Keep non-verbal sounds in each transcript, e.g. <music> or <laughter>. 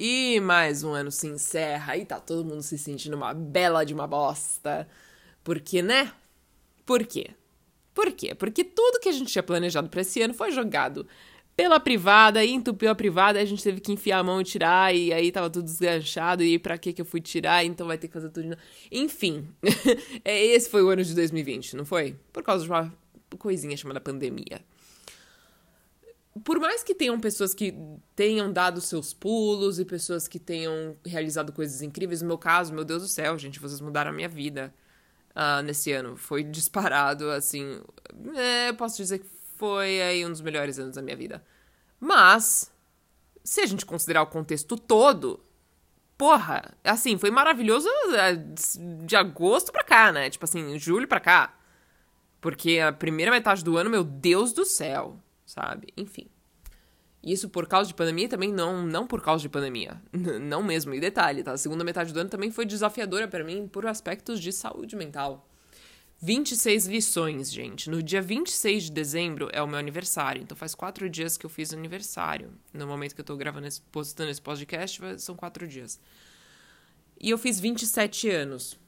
E mais um ano se encerra e tá todo mundo se sentindo uma bela de uma bosta. Porque, né? Por quê? Por quê? Porque tudo que a gente tinha planejado para esse ano foi jogado pela privada, e entupiu a privada, a gente teve que enfiar a mão e tirar, e aí tava tudo desganchado, e pra que que eu fui tirar, então vai ter que fazer tudo de novo. Enfim, <laughs> é, esse foi o ano de 2020, não foi? Por causa de uma coisinha chamada pandemia por mais que tenham pessoas que tenham dado seus pulos e pessoas que tenham realizado coisas incríveis, no meu caso, meu Deus do céu, gente, vocês mudaram a minha vida uh, nesse ano. Foi disparado, assim. É, posso dizer que foi aí um dos melhores anos da minha vida. Mas, se a gente considerar o contexto todo, porra, assim, foi maravilhoso é, de agosto pra cá, né? Tipo assim, julho pra cá. Porque a primeira metade do ano, meu Deus do céu sabe? Enfim. Isso por causa de pandemia também não, não por causa de pandemia. <laughs> não mesmo. E detalhe, tá? A segunda metade do ano também foi desafiadora para mim por aspectos de saúde mental. 26 lições, gente. No dia 26 de dezembro é o meu aniversário. Então faz quatro dias que eu fiz aniversário. No momento que eu tô gravando esse, postando esse podcast, são quatro dias. E eu fiz 27 anos.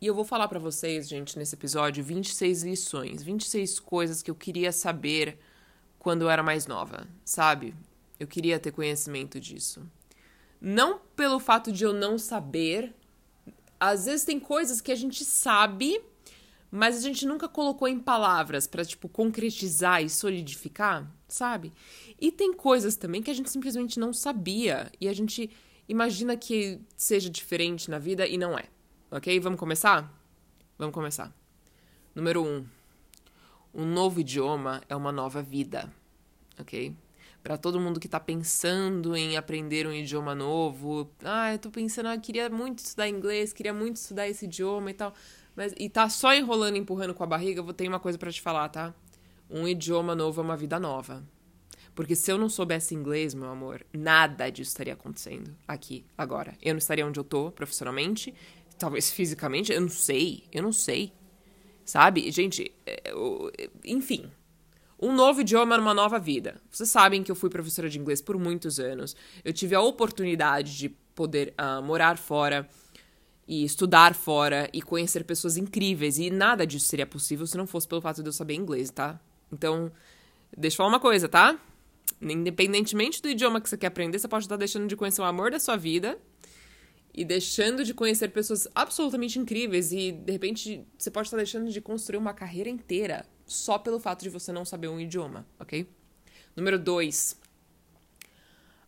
E eu vou falar para vocês, gente, nesse episódio, 26 lições, 26 coisas que eu queria saber quando eu era mais nova, sabe? Eu queria ter conhecimento disso. Não pelo fato de eu não saber. Às vezes tem coisas que a gente sabe, mas a gente nunca colocou em palavras para tipo concretizar e solidificar, sabe? E tem coisas também que a gente simplesmente não sabia e a gente imagina que seja diferente na vida e não é. Ok? Vamos começar? Vamos começar. Número um. Um novo idioma é uma nova vida. Ok? Para todo mundo que está pensando em aprender um idioma novo. Ah, eu tô pensando, ah, queria muito estudar inglês, queria muito estudar esse idioma e tal. Mas, e tá só enrolando, empurrando com a barriga, vou ter uma coisa para te falar, tá? Um idioma novo é uma vida nova. Porque se eu não soubesse inglês, meu amor, nada disso estaria acontecendo aqui, agora. Eu não estaria onde eu tô profissionalmente, Talvez fisicamente, eu não sei, eu não sei. Sabe? Gente, é, enfim. Um novo idioma numa nova vida. Vocês sabem que eu fui professora de inglês por muitos anos. Eu tive a oportunidade de poder uh, morar fora e estudar fora e conhecer pessoas incríveis. E nada disso seria possível se não fosse pelo fato de eu saber inglês, tá? Então, deixa eu falar uma coisa, tá? Independentemente do idioma que você quer aprender, você pode estar deixando de conhecer o amor da sua vida e deixando de conhecer pessoas absolutamente incríveis e de repente você pode estar deixando de construir uma carreira inteira só pelo fato de você não saber um idioma, ok? Número dois.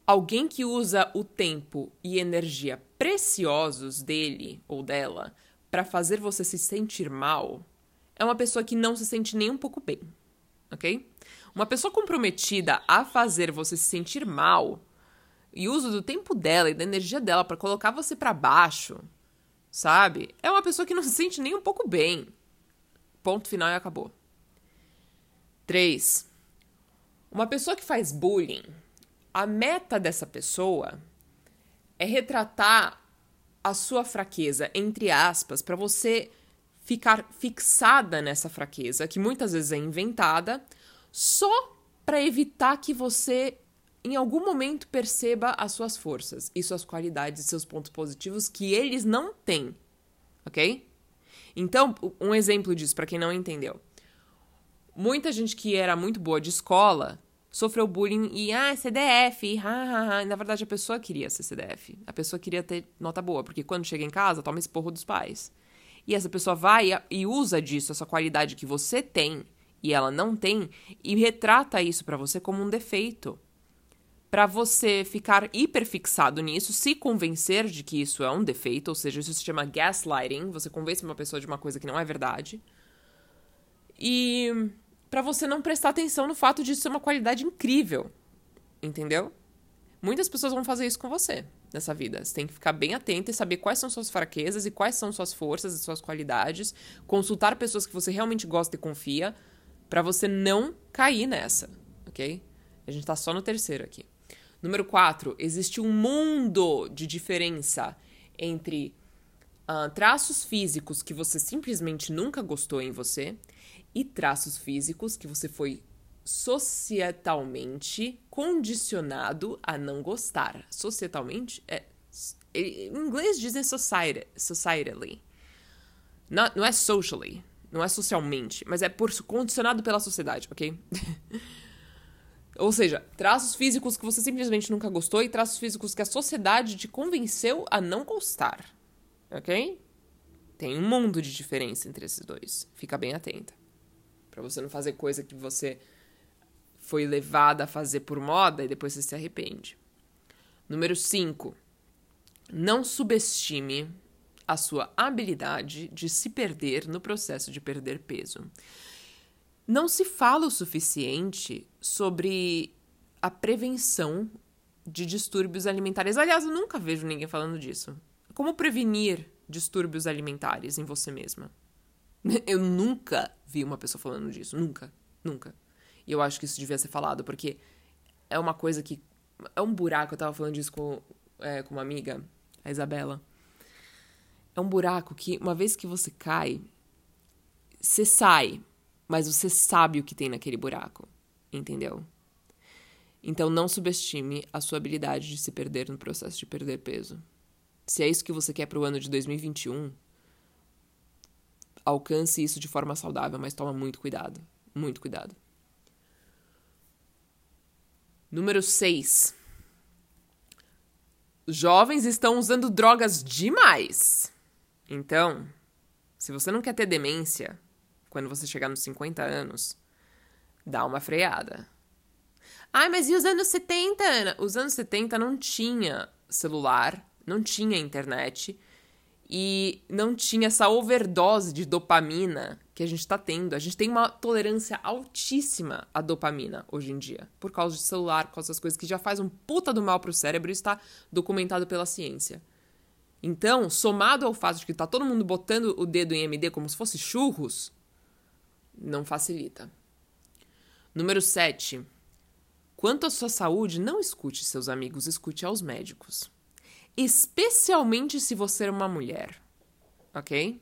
Alguém que usa o tempo e energia preciosos dele ou dela para fazer você se sentir mal é uma pessoa que não se sente nem um pouco bem, ok? Uma pessoa comprometida a fazer você se sentir mal e uso do tempo dela e da energia dela para colocar você para baixo, sabe? É uma pessoa que não <laughs> se sente nem um pouco bem. Ponto final e acabou. 3. Uma pessoa que faz bullying, a meta dessa pessoa é retratar a sua fraqueza, entre aspas, para você ficar fixada nessa fraqueza, que muitas vezes é inventada, só para evitar que você em algum momento perceba as suas forças e suas qualidades e seus pontos positivos que eles não têm, ok? Então, um exemplo disso, para quem não entendeu. Muita gente que era muito boa de escola sofreu bullying e, ah, CDF, ha, ha, ha. Na verdade, a pessoa queria ser CDF. A pessoa queria ter nota boa, porque quando chega em casa, toma esse porro dos pais. E essa pessoa vai e usa disso, essa qualidade que você tem e ela não tem, e retrata isso para você como um defeito para você ficar hiperfixado nisso, se convencer de que isso é um defeito, ou seja, isso se chama gaslighting, você convence uma pessoa de uma coisa que não é verdade. E para você não prestar atenção no fato de isso ser uma qualidade incrível. Entendeu? Muitas pessoas vão fazer isso com você nessa vida. Você tem que ficar bem atento e saber quais são suas fraquezas e quais são suas forças e suas qualidades, consultar pessoas que você realmente gosta e confia, para você não cair nessa, OK? A gente tá só no terceiro aqui. Número 4, existe um mundo de diferença entre uh, traços físicos que você simplesmente nunca gostou em você e traços físicos que você foi societalmente condicionado a não gostar. Societalmente é. Em inglês dizem society, societally. Não, não é socially, não é socialmente, mas é por condicionado pela sociedade, ok? <laughs> Ou seja, traços físicos que você simplesmente nunca gostou e traços físicos que a sociedade te convenceu a não gostar. Ok? Tem um mundo de diferença entre esses dois. Fica bem atenta. Para você não fazer coisa que você foi levada a fazer por moda e depois você se arrepende. Número 5. Não subestime a sua habilidade de se perder no processo de perder peso. Não se fala o suficiente sobre a prevenção de distúrbios alimentares. Aliás, eu nunca vejo ninguém falando disso. Como prevenir distúrbios alimentares em você mesma? <laughs> Eu nunca vi uma pessoa falando disso. Nunca. Nunca. E eu acho que isso devia ser falado, porque é uma coisa que. É um buraco. Eu tava falando disso com, é, com uma amiga, a Isabela. É um buraco que, uma vez que você cai, você sai, mas você sabe o que tem naquele buraco. Entendeu? Então não subestime a sua habilidade de se perder no processo de perder peso. Se é isso que você quer para o ano de 2021, alcance isso de forma saudável, mas toma muito cuidado. Muito cuidado. Número 6. Os jovens estão usando drogas demais. Então, se você não quer ter demência quando você chegar nos 50 anos, dá uma freada. Ai, mas e os anos 70, Ana? Os anos 70 não tinha celular, não tinha internet e não tinha essa overdose de dopamina que a gente está tendo. A gente tem uma tolerância altíssima à dopamina hoje em dia, por causa de celular, por causa das coisas que já faz um puta do mal pro cérebro e está documentado pela ciência. Então, somado ao fato de que tá todo mundo botando o dedo em MD como se fosse churros, não facilita. Número 7. Quanto à sua saúde, não escute seus amigos, escute aos médicos. Especialmente se você é uma mulher. Ok?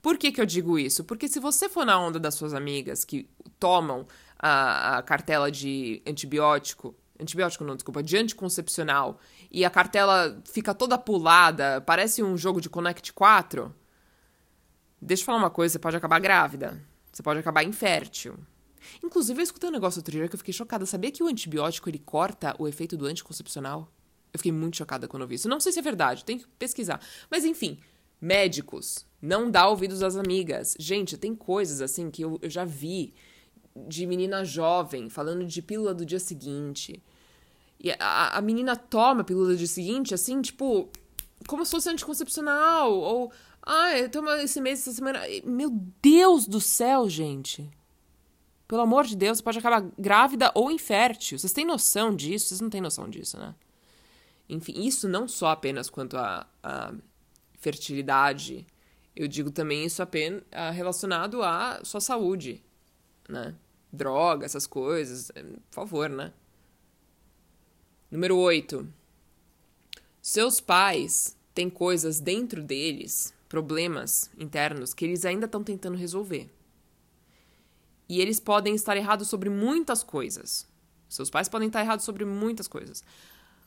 Por que, que eu digo isso? Porque se você for na onda das suas amigas que tomam a, a cartela de antibiótico, antibiótico não, desculpa, de anticoncepcional, e a cartela fica toda pulada, parece um jogo de Connect 4, deixa eu falar uma coisa, você pode acabar grávida. Você pode acabar infértil. Inclusive, eu escutei um negócio outro dia que eu fiquei chocada. Sabia que o antibiótico ele corta o efeito do anticoncepcional? Eu fiquei muito chocada quando eu vi isso. Não sei se é verdade, tem que pesquisar. Mas enfim, médicos, não dá ouvidos às amigas. Gente, tem coisas assim que eu, eu já vi de menina jovem falando de pílula do dia seguinte. E a, a menina toma a pílula do dia seguinte, assim, tipo, como se fosse anticoncepcional. Ou, ah, eu tomo esse mês, essa semana. Meu Deus do céu, gente. Pelo amor de Deus, você pode acabar grávida ou infértil. Vocês têm noção disso? Vocês não têm noção disso, né? Enfim, isso não só apenas quanto a fertilidade. Eu digo também isso apenas relacionado à sua saúde, né? Droga, essas coisas. É, por favor, né? Número 8. Seus pais têm coisas dentro deles problemas internos que eles ainda estão tentando resolver. E eles podem estar errados sobre muitas coisas. Seus pais podem estar errados sobre muitas coisas.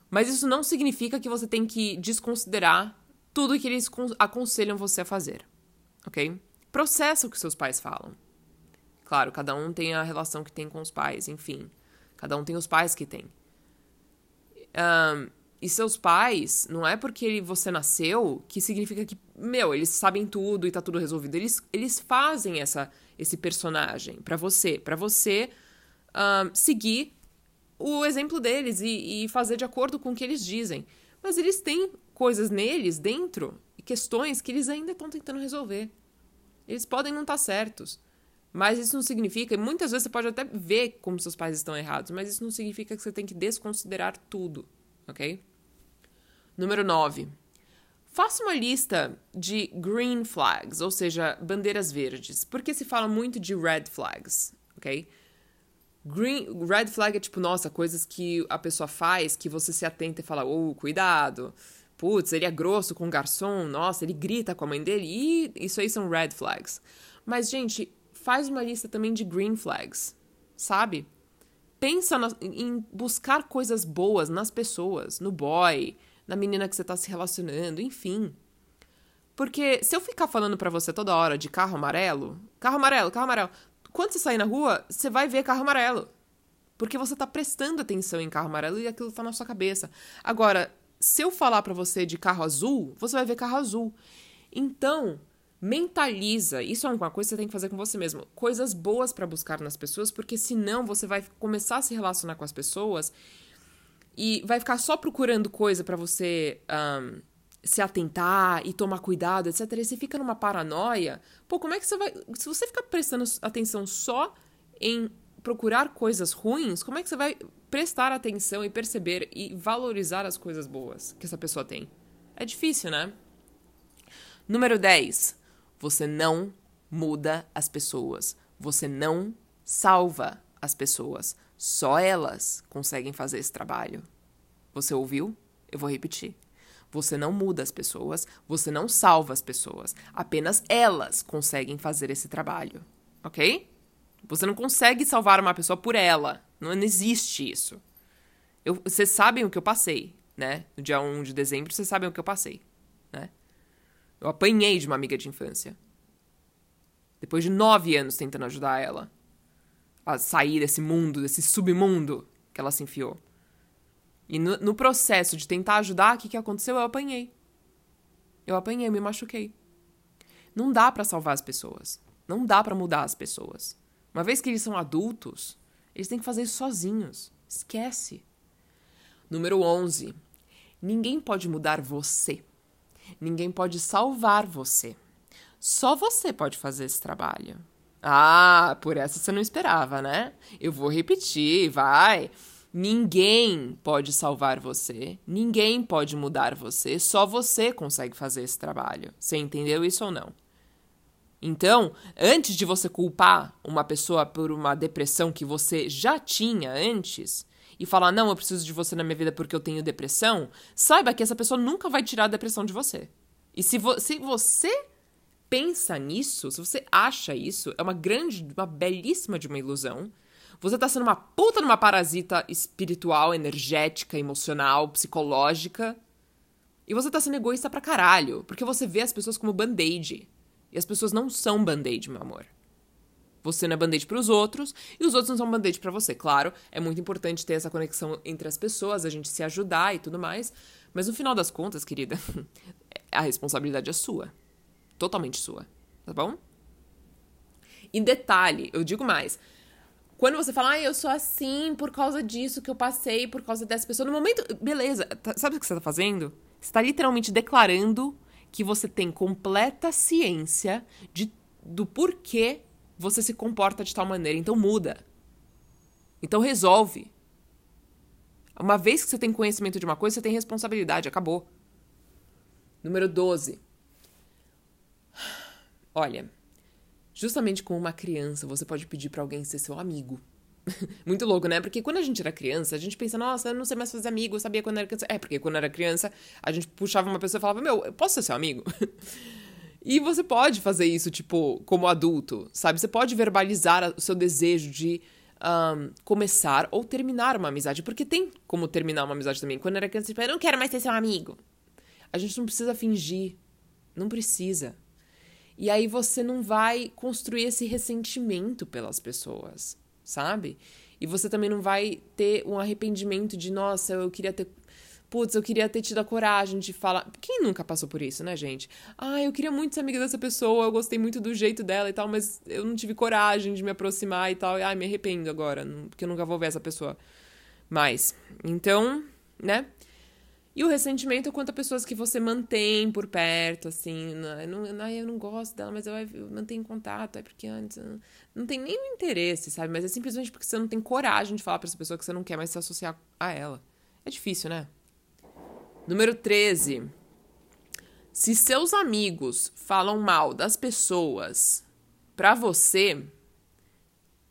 Mas isso não significa que você tem que desconsiderar tudo que eles aconselham você a fazer. Ok? Processa o que seus pais falam. Claro, cada um tem a relação que tem com os pais, enfim. Cada um tem os pais que tem. Um, e seus pais, não é porque você nasceu que significa que, meu, eles sabem tudo e tá tudo resolvido. Eles, eles fazem essa, esse personagem para você, para você um, seguir o exemplo deles e, e fazer de acordo com o que eles dizem. Mas eles têm coisas neles, dentro, e questões que eles ainda estão tentando resolver. Eles podem não estar tá certos. Mas isso não significa, e muitas vezes você pode até ver como seus pais estão errados, mas isso não significa que você tem que desconsiderar tudo ok? Número 9. Faça uma lista de green flags, ou seja, bandeiras verdes, porque se fala muito de red flags, ok? Green, red flag é tipo, nossa, coisas que a pessoa faz que você se atenta e fala, oh, cuidado. Putz, ele é grosso com o garçom, nossa, ele grita com a mãe dele. E isso aí são red flags. Mas, gente, faz uma lista também de green flags, sabe? Pensa na, em buscar coisas boas nas pessoas, no boy, na menina que você tá se relacionando, enfim. Porque se eu ficar falando para você toda hora de carro amarelo, carro amarelo, carro amarelo, quando você sair na rua, você vai ver carro amarelo. Porque você tá prestando atenção em carro amarelo e aquilo tá na sua cabeça. Agora, se eu falar para você de carro azul, você vai ver carro azul. Então, mentaliza. Isso é uma coisa que você tem que fazer com você mesmo. Coisas boas para buscar nas pessoas, porque senão você vai começar a se relacionar com as pessoas e vai ficar só procurando coisa para você um, se atentar e tomar cuidado, etc. E você fica numa paranoia. Pô, como é que você vai. Se você ficar prestando atenção só em procurar coisas ruins, como é que você vai prestar atenção e perceber e valorizar as coisas boas que essa pessoa tem? É difícil, né? Número 10. Você não muda as pessoas. Você não salva as pessoas. Só elas conseguem fazer esse trabalho. Você ouviu? Eu vou repetir. Você não muda as pessoas, você não salva as pessoas. Apenas elas conseguem fazer esse trabalho. Ok? Você não consegue salvar uma pessoa por ela. Não, não existe isso. Eu, vocês sabem o que eu passei, né? No dia 1 de dezembro, vocês sabem o que eu passei, né? Eu apanhei de uma amiga de infância. Depois de nove anos tentando ajudar ela a sair desse mundo, desse submundo que ela se enfiou. E no, no processo de tentar ajudar, o que, que aconteceu? Eu apanhei. Eu apanhei, eu me machuquei. Não dá para salvar as pessoas. Não dá para mudar as pessoas. Uma vez que eles são adultos, eles têm que fazer isso sozinhos. Esquece. Número 11. Ninguém pode mudar você. Ninguém pode salvar você. Só você pode fazer esse trabalho. Ah, por essa você não esperava, né? Eu vou repetir, vai. Ninguém pode salvar você, ninguém pode mudar você, só você consegue fazer esse trabalho. Você entendeu isso ou não? Então, antes de você culpar uma pessoa por uma depressão que você já tinha antes e falar, não, eu preciso de você na minha vida porque eu tenho depressão, saiba que essa pessoa nunca vai tirar a depressão de você. E se, vo se você pensa nisso, se você acha isso, é uma grande, uma belíssima de uma ilusão. Você tá sendo uma puta numa parasita espiritual, energética, emocional, psicológica. E você tá sendo egoísta pra caralho, porque você vê as pessoas como band-aid. E as pessoas não são band-aid, meu amor. Você não é band-aid pros outros, e os outros não são band-aid pra você. Claro, é muito importante ter essa conexão entre as pessoas, a gente se ajudar e tudo mais. Mas no final das contas, querida, <laughs> a responsabilidade é sua totalmente sua, tá bom? Em detalhe, eu digo mais. Quando você fala, ah, eu sou assim por causa disso que eu passei, por causa dessa pessoa, no momento. Beleza, tá, sabe o que você tá fazendo? Você tá literalmente declarando que você tem completa ciência de, do porquê você se comporta de tal maneira. Então muda. Então resolve. Uma vez que você tem conhecimento de uma coisa, você tem responsabilidade. Acabou. Número 12. Olha, justamente com uma criança, você pode pedir para alguém ser seu amigo. <laughs> Muito louco, né? Porque quando a gente era criança, a gente pensa, nossa, eu não sei mais fazer amigo, eu sabia quando era criança. É, porque quando era criança, a gente puxava uma pessoa e falava, meu, eu posso ser seu amigo? <laughs> e você pode fazer isso, tipo, como adulto, sabe? Você pode verbalizar o seu desejo de um, começar ou terminar uma amizade, porque tem como terminar uma amizade também. Quando era criança, tipo, eu não quero mais ser seu amigo. A gente não precisa fingir. Não precisa. E aí você não vai construir esse ressentimento pelas pessoas, sabe? E você também não vai ter um arrependimento de, nossa, eu queria ter. Putz, eu queria ter tido a coragem de falar. Quem nunca passou por isso, né, gente? Ah, eu queria muito ser amiga dessa pessoa, eu gostei muito do jeito dela e tal, mas eu não tive coragem de me aproximar e tal. E, ai, me arrependo agora, porque eu nunca vou ver essa pessoa mais. Então, né? E o ressentimento é quanto a pessoas que você mantém por perto, assim. Não, não, eu não gosto dela, mas eu, eu mantenho contato. É porque antes. Não, não tem nenhum interesse, sabe? Mas é simplesmente porque você não tem coragem de falar pra essa pessoa que você não quer mais se associar a ela. É difícil, né? Número 13. Se seus amigos falam mal das pessoas pra você,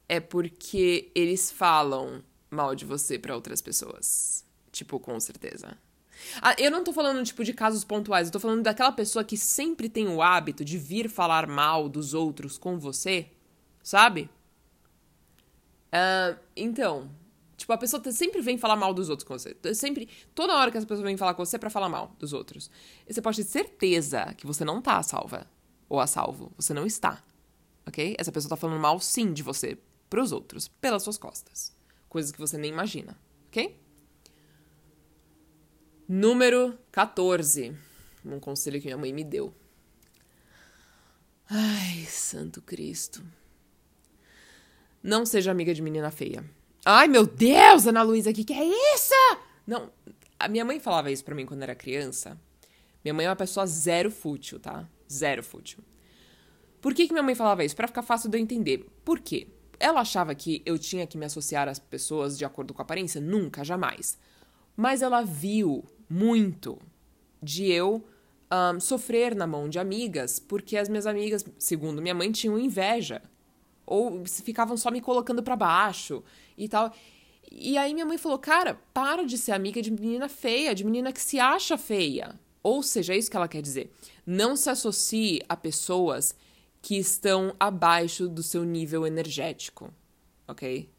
é porque eles falam mal de você para outras pessoas. Tipo, com certeza. Ah, eu não tô falando, tipo, de casos pontuais, eu tô falando daquela pessoa que sempre tem o hábito de vir falar mal dos outros com você, sabe? Uh, então, Tipo, a pessoa sempre vem falar mal dos outros com você. Sempre, toda hora que essa pessoa vem falar com você é pra falar mal dos outros. E você pode ter certeza que você não tá a salva. Ou a salvo. Você não está. Ok? Essa pessoa tá falando mal, sim, de você pros outros. Pelas suas costas. Coisas que você nem imagina. Ok? Número 14. Um conselho que minha mãe me deu. Ai, santo Cristo. Não seja amiga de menina feia. Ai, meu Deus, Ana Luísa, que que é isso? Não, a minha mãe falava isso pra mim quando era criança. Minha mãe é uma pessoa zero fútil, tá? Zero fútil. Por que, que minha mãe falava isso? Para ficar fácil de eu entender. Por quê? Ela achava que eu tinha que me associar às pessoas de acordo com a aparência? Nunca, jamais. Mas ela viu muito de eu um, sofrer na mão de amigas, porque as minhas amigas, segundo minha mãe, tinham inveja. Ou ficavam só me colocando para baixo e tal. E aí minha mãe falou: Cara, para de ser amiga de menina feia, de menina que se acha feia. Ou seja, é isso que ela quer dizer. Não se associe a pessoas que estão abaixo do seu nível energético, ok?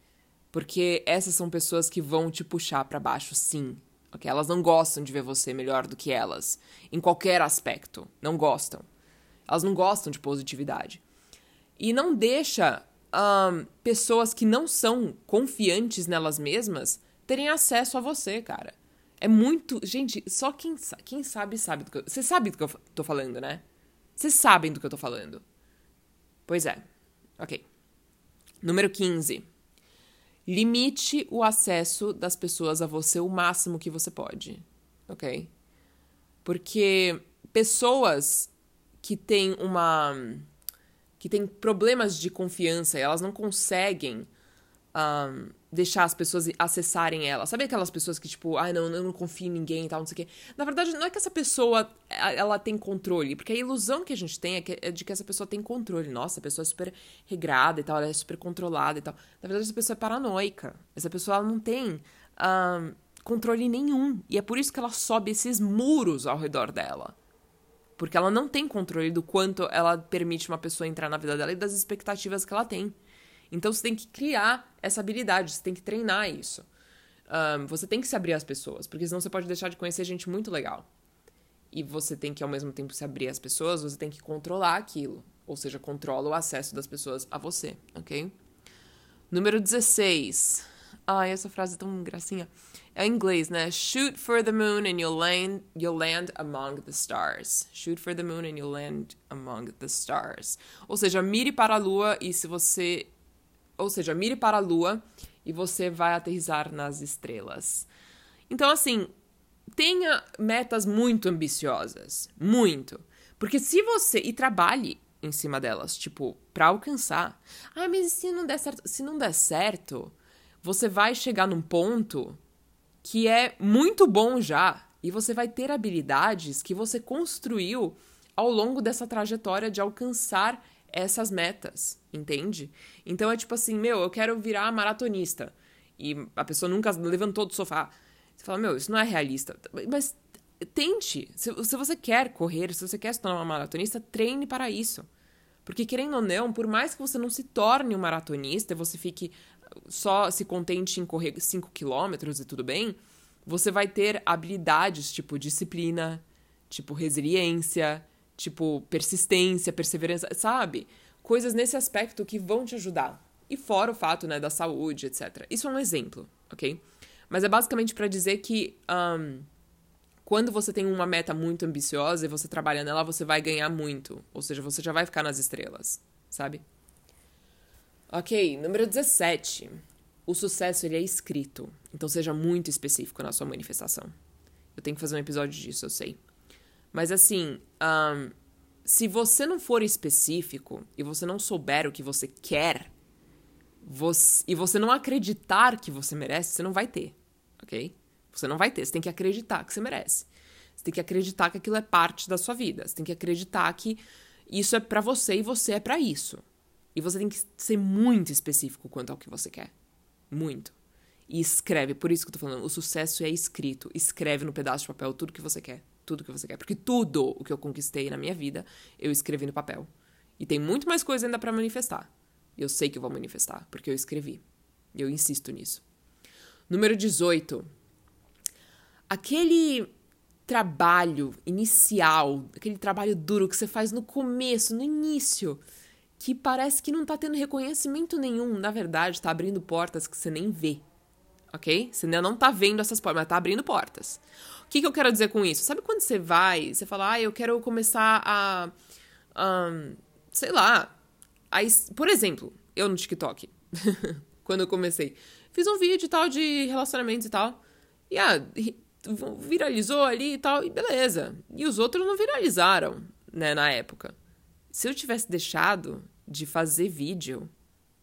Porque essas são pessoas que vão te puxar para baixo, sim. Ok? Elas não gostam de ver você melhor do que elas. Em qualquer aspecto. Não gostam. Elas não gostam de positividade. E não deixa um, pessoas que não são confiantes nelas mesmas terem acesso a você, cara. É muito. Gente, só quem, quem sabe, sabe do que eu. Você sabe do que eu tô falando, né? Vocês sabem do que eu tô falando. Pois é. Ok. Número 15. Limite o acesso das pessoas a você o máximo que você pode. Ok? Porque pessoas que têm uma. Que têm problemas de confiança e elas não conseguem um, deixar as pessoas acessarem ela. Sabe aquelas pessoas que, tipo, ah, não, eu não confio em ninguém e tal, não sei o quê. Na verdade, não é que essa pessoa, ela tem controle, porque a ilusão que a gente tem é, que, é de que essa pessoa tem controle. Nossa, a pessoa é super regrada e tal, ela é super controlada e tal. Na verdade, essa pessoa é paranoica. Essa pessoa, ela não tem um, controle nenhum. E é por isso que ela sobe esses muros ao redor dela. Porque ela não tem controle do quanto ela permite uma pessoa entrar na vida dela e das expectativas que ela tem. Então você tem que criar essa habilidade, você tem que treinar isso. Um, você tem que se abrir às pessoas, porque senão você pode deixar de conhecer gente muito legal. E você tem que, ao mesmo tempo, se abrir às pessoas, você tem que controlar aquilo. Ou seja, controla o acesso das pessoas a você, ok? Número 16. Ai, essa frase é tão gracinha. É em inglês, né? Shoot for the moon and you'll land, you'll land among the stars. Shoot for the moon and you'll land among the stars. Ou seja, mire para a lua e se você ou seja, mire para a lua e você vai aterrizar nas estrelas. Então, assim, tenha metas muito ambiciosas. Muito. Porque se você. E trabalhe em cima delas, tipo, para alcançar. Ah, mas se não der certo? Se não der certo, você vai chegar num ponto que é muito bom já. E você vai ter habilidades que você construiu ao longo dessa trajetória de alcançar essas metas, entende? Então é tipo assim, meu, eu quero virar maratonista. E a pessoa nunca levantou do sofá. Você fala, meu, isso não é realista. Mas tente. Se, se você quer correr, se você quer se tornar uma maratonista, treine para isso. Porque, querendo ou não, por mais que você não se torne um maratonista, você fique só se contente em correr 5 quilômetros e tudo bem, você vai ter habilidades tipo disciplina, tipo resiliência, tipo persistência, perseverança, sabe? Coisas nesse aspecto que vão te ajudar. E fora o fato, né, da saúde, etc. Isso é um exemplo, ok? Mas é basicamente para dizer que um, quando você tem uma meta muito ambiciosa e você trabalha nela, você vai ganhar muito. Ou seja, você já vai ficar nas estrelas, sabe? Ok, número 17. O sucesso ele é escrito. Então seja muito específico na sua manifestação. Eu tenho que fazer um episódio disso, eu sei. Mas assim, um, se você não for específico e você não souber o que você quer, você, e você não acreditar que você merece, você não vai ter, ok? Você não vai ter, você tem que acreditar que você merece. Você tem que acreditar que aquilo é parte da sua vida. Você tem que acreditar que isso é para você e você é para isso. E você tem que ser muito específico quanto ao que você quer. Muito. E escreve, por isso que eu tô falando, o sucesso é escrito. Escreve no pedaço de papel tudo que você quer tudo que você quer. Porque tudo o que eu conquistei na minha vida, eu escrevi no papel. E tem muito mais coisa ainda para manifestar. Eu sei que eu vou manifestar, porque eu escrevi. Eu insisto nisso. Número 18. Aquele trabalho inicial, aquele trabalho duro que você faz no começo, no início, que parece que não tá tendo reconhecimento nenhum, na verdade, tá abrindo portas que você nem vê. Ok? Você ainda não tá vendo essas portas, mas tá abrindo portas. O que, que eu quero dizer com isso? Sabe quando você vai, você fala, ah, eu quero começar a. Um, sei lá. A, por exemplo, eu no TikTok, <laughs> quando eu comecei, fiz um vídeo e tal de relacionamentos e tal. E ah, viralizou ali e tal, e beleza. E os outros não viralizaram, né, na época. Se eu tivesse deixado de fazer vídeo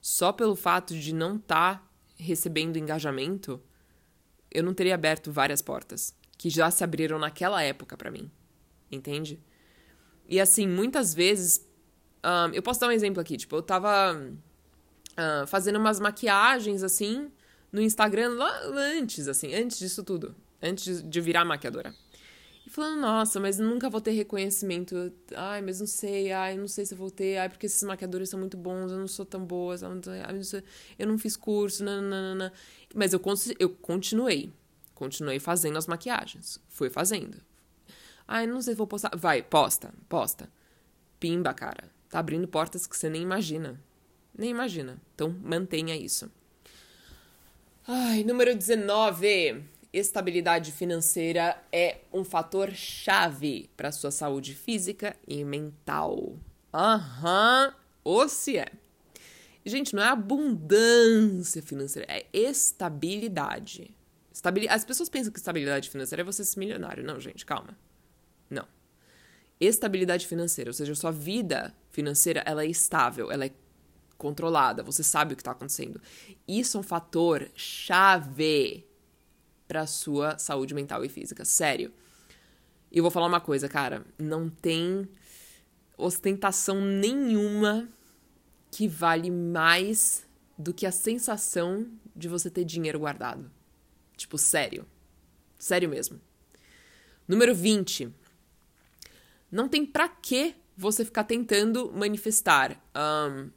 só pelo fato de não estar tá recebendo engajamento, eu não teria aberto várias portas que já se abriram naquela época para mim. Entende? E assim, muitas vezes. Um, eu posso dar um exemplo aqui. Tipo, eu tava uh, fazendo umas maquiagens assim no Instagram lá antes, assim, antes disso tudo antes de virar maquiadora. Falando, nossa, mas nunca vou ter reconhecimento. Ai, mas não sei, ai, não sei se eu vou ter, ai, porque esses maquiadores são muito bons, eu não sou tão boa, eu não fiz curso, nananana. Mas eu, eu continuei. Continuei fazendo as maquiagens. Fui fazendo. Ai, não sei se vou postar. Vai, posta, posta. Pimba, cara. Tá abrindo portas que você nem imagina. Nem imagina. Então, mantenha isso. Ai, número 19 estabilidade financeira é um fator chave para sua saúde física e mental. Aham, uhum, ou se é. Gente, não é abundância financeira, é estabilidade. Estabil... As pessoas pensam que estabilidade financeira é você ser milionário. Não, gente, calma. Não. Estabilidade financeira, ou seja, sua vida financeira, ela é estável, ela é controlada, você sabe o que está acontecendo. Isso é um fator chave para sua saúde mental e física. Sério. E vou falar uma coisa, cara, não tem ostentação nenhuma que vale mais do que a sensação de você ter dinheiro guardado. Tipo, sério. Sério mesmo. Número 20. Não tem pra que você ficar tentando manifestar um,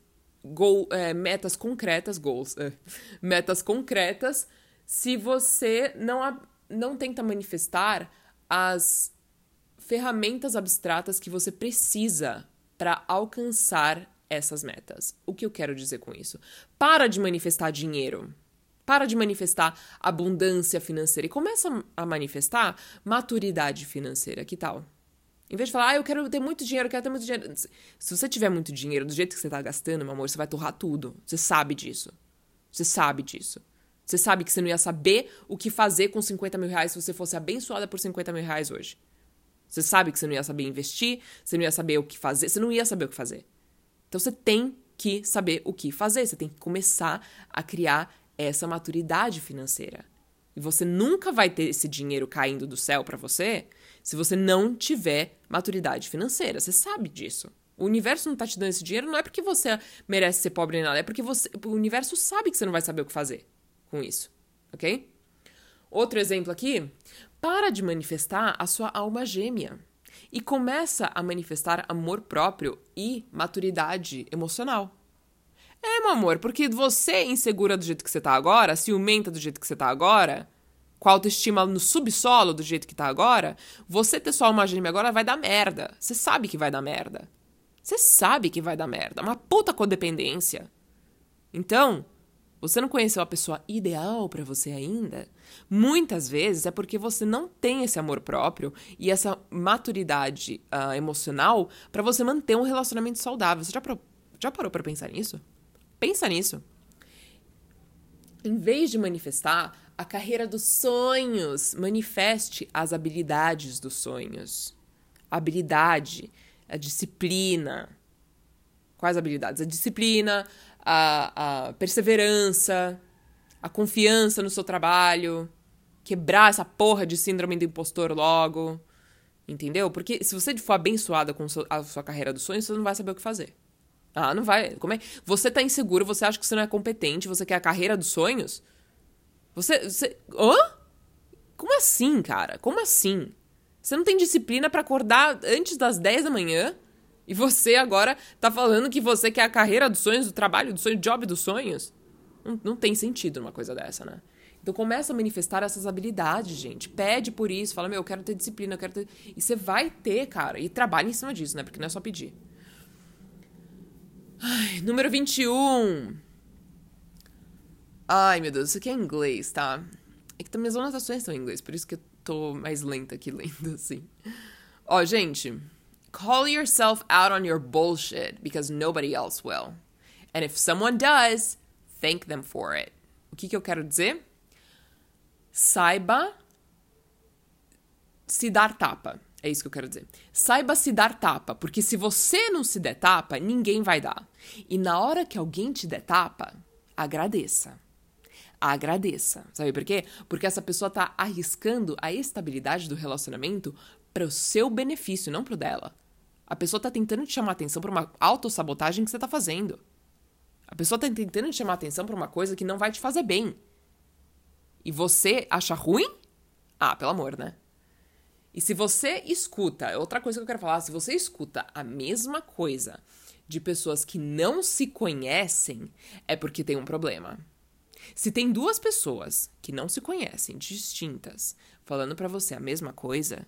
goal, é, metas concretas, goals, é, metas concretas se você não, não tenta manifestar as ferramentas abstratas que você precisa para alcançar essas metas. O que eu quero dizer com isso? Para de manifestar dinheiro. Para de manifestar abundância financeira e começa a manifestar maturidade financeira. Que tal? Em vez de falar, ah, eu quero ter muito dinheiro, eu quero ter muito dinheiro. Se você tiver muito dinheiro, do jeito que você está gastando, meu amor, você vai torrar tudo. Você sabe disso. Você sabe disso. Você sabe que você não ia saber o que fazer com 50 mil reais se você fosse abençoada por 50 mil reais hoje. Você sabe que você não ia saber investir, você não ia saber o que fazer, você não ia saber o que fazer. Então você tem que saber o que fazer, você tem que começar a criar essa maturidade financeira. E você nunca vai ter esse dinheiro caindo do céu para você se você não tiver maturidade financeira. Você sabe disso. O universo não tá te dando esse dinheiro não é porque você merece ser pobre nem nada, é porque você, o universo sabe que você não vai saber o que fazer com isso, ok? Outro exemplo aqui: para de manifestar a sua alma gêmea e começa a manifestar amor próprio e maturidade emocional. É, meu amor, porque você é insegura do jeito que você tá agora, ciumenta do jeito que você tá agora, com a autoestima no subsolo do jeito que tá agora, você ter sua alma gêmea agora vai dar merda. Você sabe que vai dar merda. Você sabe que vai dar merda. Uma puta codependência. Então, você não conheceu a pessoa ideal para você ainda? Muitas vezes é porque você não tem esse amor próprio e essa maturidade uh, emocional para você manter um relacionamento saudável. Você já, pro, já parou para pensar nisso? Pensa nisso. Em vez de manifestar a carreira dos sonhos, manifeste as habilidades dos sonhos. A habilidade, a disciplina. Quais habilidades? A disciplina, a, a perseverança, a confiança no seu trabalho, quebrar essa porra de síndrome do impostor logo. Entendeu? Porque se você for abençoada com a sua carreira dos sonhos, você não vai saber o que fazer. Ah, não vai. Como é? Você tá inseguro, você acha que você não é competente, você quer a carreira dos sonhos? Você. você... Hã? Como assim, cara? Como assim? Você não tem disciplina para acordar antes das 10 da manhã? E você agora tá falando que você quer a carreira dos sonhos, o trabalho dos sonhos, o job dos sonhos? Não, não tem sentido uma coisa dessa, né? Então começa a manifestar essas habilidades, gente. Pede por isso, fala, meu, eu quero ter disciplina, eu quero ter. E você vai ter, cara. E trabalha em cima disso, né? Porque não é só pedir. Ai, número 21. Ai, meu Deus, isso aqui é inglês, tá? É que também as anotações estão em inglês, por isso que eu tô mais lenta aqui lendo, <laughs> assim. Ó, gente. Call yourself out on your bullshit because nobody else will. And if someone does, thank them for it. O que, que eu quero dizer? Saiba se dar tapa. É isso que eu quero dizer. Saiba se dar tapa, porque se você não se der tapa, ninguém vai dar. E na hora que alguém te der tapa, agradeça. Agradeça. Sabe por quê? Porque essa pessoa tá arriscando a estabilidade do relacionamento para o seu benefício, não pro dela. A pessoa tá tentando te chamar atenção para uma autossabotagem que você tá fazendo. A pessoa tá tentando te chamar atenção para uma coisa que não vai te fazer bem. E você acha ruim? Ah, pelo amor, né? E se você escuta, outra coisa que eu quero falar, se você escuta a mesma coisa de pessoas que não se conhecem, é porque tem um problema. Se tem duas pessoas que não se conhecem, distintas, falando para você a mesma coisa,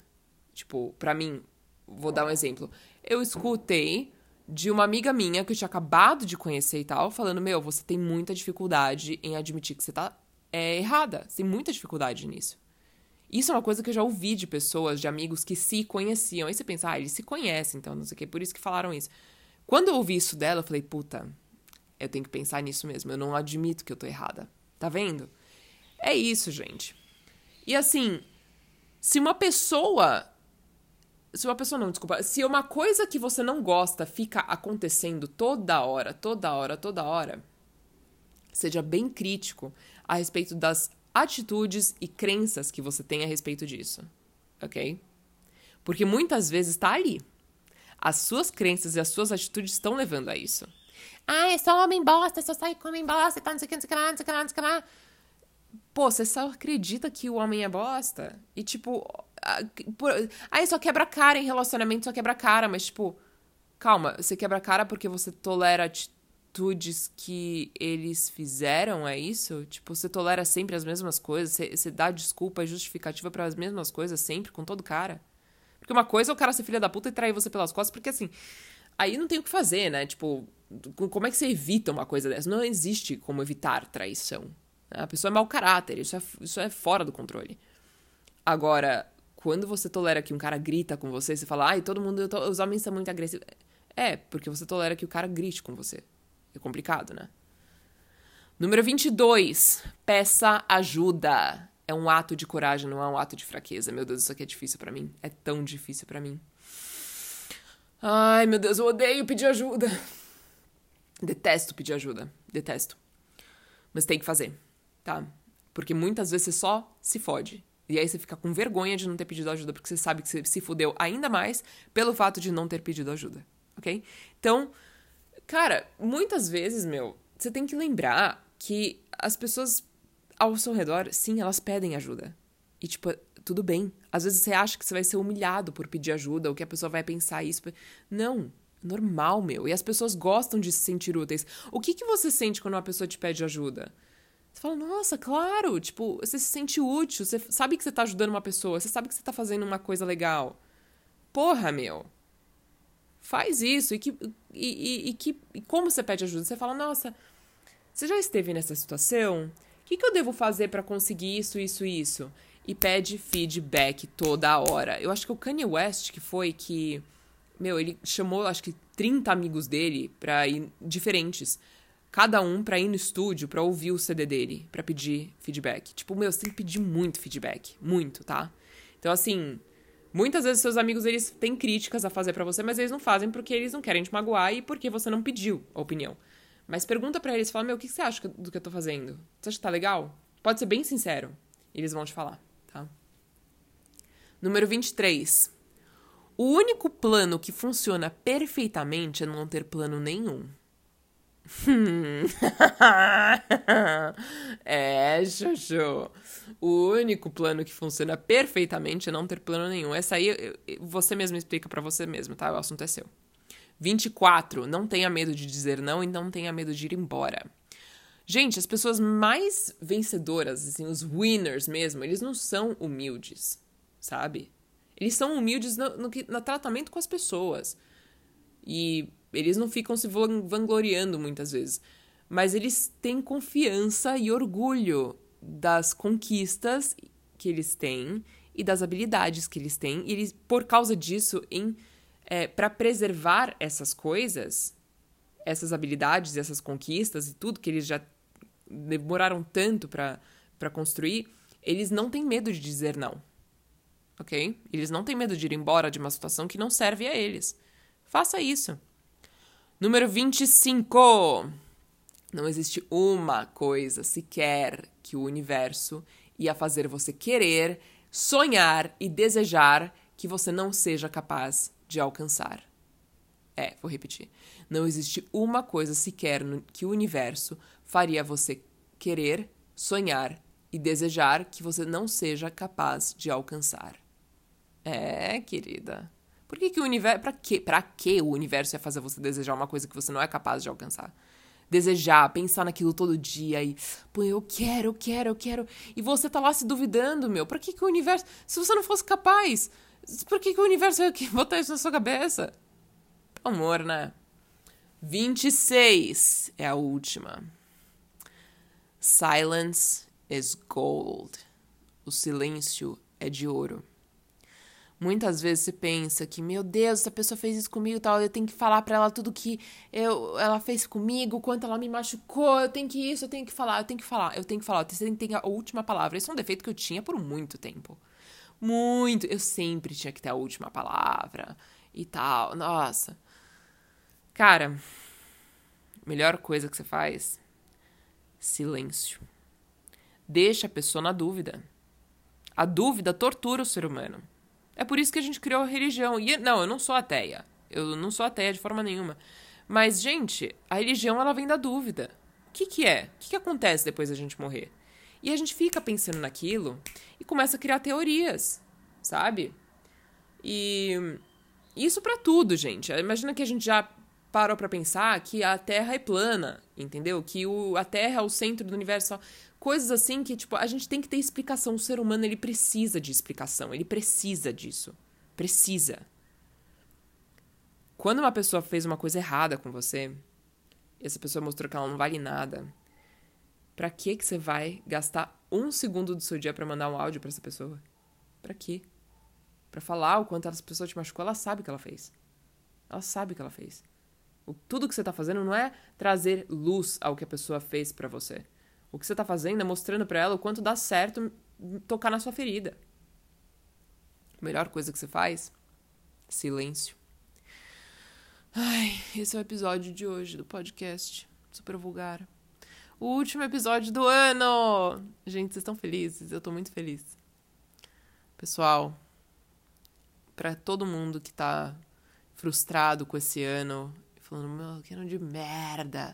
tipo, para mim, vou dar um exemplo. Eu escutei de uma amiga minha que eu tinha acabado de conhecer e tal, falando: Meu, você tem muita dificuldade em admitir que você tá é, errada. Você tem muita dificuldade nisso. Isso é uma coisa que eu já ouvi de pessoas, de amigos que se conheciam. Aí você pensa, ah, eles se conhecem, então não sei o que, por isso que falaram isso. Quando eu ouvi isso dela, eu falei, puta, eu tenho que pensar nisso mesmo. Eu não admito que eu tô errada. Tá vendo? É isso, gente. E assim, se uma pessoa. Se uma pessoa não, desculpa. Se uma coisa que você não gosta fica acontecendo toda hora, toda hora, toda hora, seja bem crítico a respeito das atitudes e crenças que você tem a respeito disso, ok? Porque muitas vezes está ali. As suas crenças e as suas atitudes estão levando a isso. Ah, é só homem bosta, só sai com homem bosta, tá, não sei o que, não sei o que lá, não sei o que lá, não sei o que lá. Pô, você só acredita que o homem é bosta? E tipo, aí só quebra cara em relacionamento, só quebra cara, mas tipo, calma, você quebra cara porque você tolera atitudes que eles fizeram, é isso? Tipo, você tolera sempre as mesmas coisas, você, você dá desculpa justificativa para as mesmas coisas sempre, com todo cara. Porque uma coisa é o cara ser filha da puta e trair você pelas costas, porque assim, aí não tem o que fazer, né? Tipo, como é que você evita uma coisa dessa? Não existe como evitar traição. A pessoa é mau caráter, isso é, isso é fora do controle. Agora, quando você tolera que um cara grita com você, você fala, ai, todo mundo, os homens são muito agressivos. É, porque você tolera que o cara grite com você. É complicado, né? Número 22. Peça ajuda. É um ato de coragem, não é um ato de fraqueza. Meu Deus, isso aqui é difícil para mim. É tão difícil para mim. Ai, meu Deus, eu odeio pedir ajuda. Detesto pedir ajuda. Detesto. Mas tem que fazer, tá? Porque muitas vezes você só se fode. E aí você fica com vergonha de não ter pedido ajuda, porque você sabe que você se fudeu ainda mais pelo fato de não ter pedido ajuda, ok? Então, cara, muitas vezes, meu, você tem que lembrar que as pessoas ao seu redor, sim, elas pedem ajuda. E, tipo, tudo bem. Às vezes você acha que você vai ser humilhado por pedir ajuda, ou que a pessoa vai pensar isso. Não, normal, meu. E as pessoas gostam de se sentir úteis. O que, que você sente quando uma pessoa te pede ajuda? Você fala, nossa, claro, tipo, você se sente útil, você sabe que você tá ajudando uma pessoa, você sabe que você tá fazendo uma coisa legal. Porra, meu. Faz isso. E, que, e, e, e que, e como você pede ajuda? Você fala, nossa, você já esteve nessa situação? O que, que eu devo fazer para conseguir isso, isso, isso? E pede feedback toda hora. Eu acho que o Kanye West que foi que meu, ele chamou, acho que 30 amigos dele pra ir diferentes. Cada um pra ir no estúdio pra ouvir o CD dele, pra pedir feedback. Tipo, meu, você tem que pedir muito feedback. Muito, tá? Então, assim, muitas vezes seus amigos, eles têm críticas a fazer para você, mas eles não fazem porque eles não querem te magoar e porque você não pediu a opinião. Mas pergunta para eles, fala, meu, o que você acha do que eu tô fazendo? Você acha que tá legal? Pode ser bem sincero. Eles vão te falar, tá? Número 23. O único plano que funciona perfeitamente é não ter plano nenhum. <laughs> é, Jojo. O único plano que funciona perfeitamente é não ter plano nenhum. Essa aí você mesmo explica para você mesmo, tá? O assunto é seu. 24. Não tenha medo de dizer não e não tenha medo de ir embora. Gente, as pessoas mais vencedoras, assim, os winners mesmo, eles não são humildes, sabe? Eles são humildes no, no, no tratamento com as pessoas. E eles não ficam se vangloriando muitas vezes. Mas eles têm confiança e orgulho das conquistas que eles têm e das habilidades que eles têm. E eles, por causa disso, em é, para preservar essas coisas, essas habilidades, essas conquistas e tudo que eles já demoraram tanto para construir, eles não têm medo de dizer não. Ok? Eles não têm medo de ir embora de uma situação que não serve a eles. Faça isso. Número 25. Não existe uma coisa sequer que o universo ia fazer você querer, sonhar e desejar que você não seja capaz de alcançar. É, vou repetir. Não existe uma coisa sequer que o universo faria você querer, sonhar e desejar que você não seja capaz de alcançar. É, querida. Por que, que o universo. Pra que, pra que o universo ia fazer você desejar uma coisa que você não é capaz de alcançar? Desejar, pensar naquilo todo dia e. Pô, eu quero, eu quero, eu quero. E você tá lá se duvidando, meu. Pra que, que o universo. Se você não fosse capaz, por que, que o universo ia <laughs> botar isso na sua cabeça? Pelo amor, né? 26 é a última. Silence is gold. O silêncio é de ouro. Muitas vezes você pensa que, meu Deus, essa pessoa fez isso comigo tal, eu tenho que falar para ela tudo que eu, ela fez comigo, quanto ela me machucou, eu tenho que isso, eu tenho que falar, eu tenho que falar, eu tenho que falar, você tem que ter a última palavra. Isso é um defeito que eu tinha por muito tempo. Muito. Eu sempre tinha que ter a última palavra e tal. Nossa. Cara, melhor coisa que você faz: silêncio. Deixa a pessoa na dúvida. A dúvida tortura o ser humano. É por isso que a gente criou a religião. E não, eu não sou ateia. Eu não sou ateia de forma nenhuma. Mas, gente, a religião ela vem da dúvida. O que, que é? O que, que acontece depois da gente morrer? E a gente fica pensando naquilo e começa a criar teorias, sabe? E isso para tudo, gente. Imagina que a gente já parou para pensar que a Terra é plana, entendeu? Que o, a Terra é o centro do universo. Coisas assim que, tipo, a gente tem que ter explicação. O ser humano, ele precisa de explicação. Ele precisa disso. Precisa. Quando uma pessoa fez uma coisa errada com você, essa pessoa mostrou que ela não vale nada, Pra que que você vai gastar um segundo do seu dia para mandar um áudio para essa pessoa? Pra quê? Pra falar o quanto essa pessoa te machucou, ela sabe o que ela fez. Ela sabe o que ela fez. Tudo que você tá fazendo não é trazer luz ao que a pessoa fez para você. O que você tá fazendo é mostrando para ela o quanto dá certo tocar na sua ferida. A melhor coisa que você faz? Silêncio. Ai, esse é o episódio de hoje do podcast. Super vulgar o último episódio do ano! Gente, vocês estão felizes? Eu tô muito feliz. Pessoal, para todo mundo que tá frustrado com esse ano, falando, meu, que ano de merda.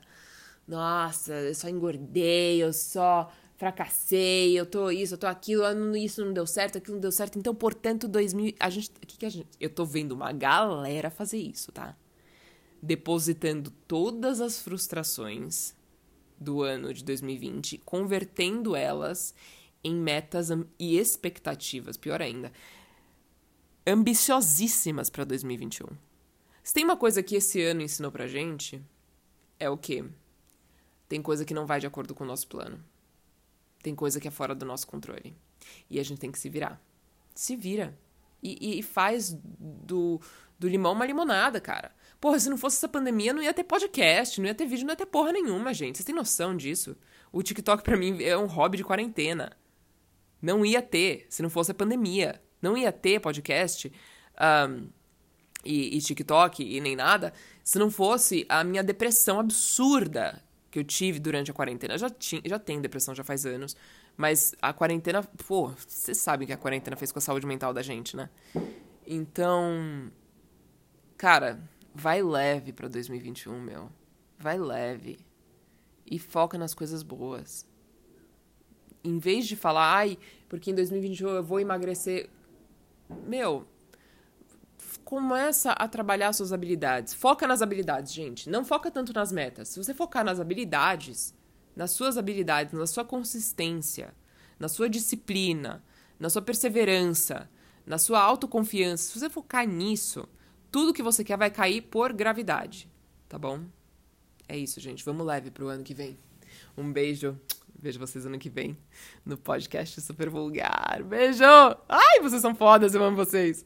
Nossa, eu só engordei, eu só fracassei, eu tô isso, eu tô aquilo, isso não deu certo, aquilo não deu certo. Então, portanto, 2000, a gente, que que a gente, eu tô vendo uma galera fazer isso, tá? Depositando todas as frustrações do ano de 2020, convertendo elas em metas e expectativas, pior ainda, ambiciosíssimas para 2021. Se tem uma coisa que esse ano ensinou pra gente, é o quê? Tem coisa que não vai de acordo com o nosso plano. Tem coisa que é fora do nosso controle. E a gente tem que se virar. Se vira. E, e faz do, do limão uma limonada, cara. Porra, se não fosse essa pandemia, não ia ter podcast, não ia ter vídeo, não ia ter porra nenhuma, gente. Vocês têm noção disso? O TikTok para mim é um hobby de quarentena. Não ia ter, se não fosse a pandemia. Não ia ter podcast um, e, e TikTok e nem nada se não fosse a minha depressão absurda que eu tive durante a quarentena. já, tinha, já tenho depressão já faz anos. Mas a quarentena, pô, vocês sabem que a quarentena fez com a saúde mental da gente, né? Então, cara, vai leve para 2021, meu. Vai leve. E foca nas coisas boas. Em vez de falar, ai, porque em 2021 eu vou emagrecer. Meu, começa a trabalhar suas habilidades. Foca nas habilidades, gente. Não foca tanto nas metas. Se você focar nas habilidades, nas suas habilidades, na sua consistência, na sua disciplina, na sua perseverança, na sua autoconfiança, se você focar nisso, tudo que você quer vai cair por gravidade, tá bom? É isso, gente. Vamos leve pro ano que vem. Um beijo. Vejo vocês ano que vem no podcast Super Vulgar. Beijo! Ai, vocês são fodas, eu amo vocês.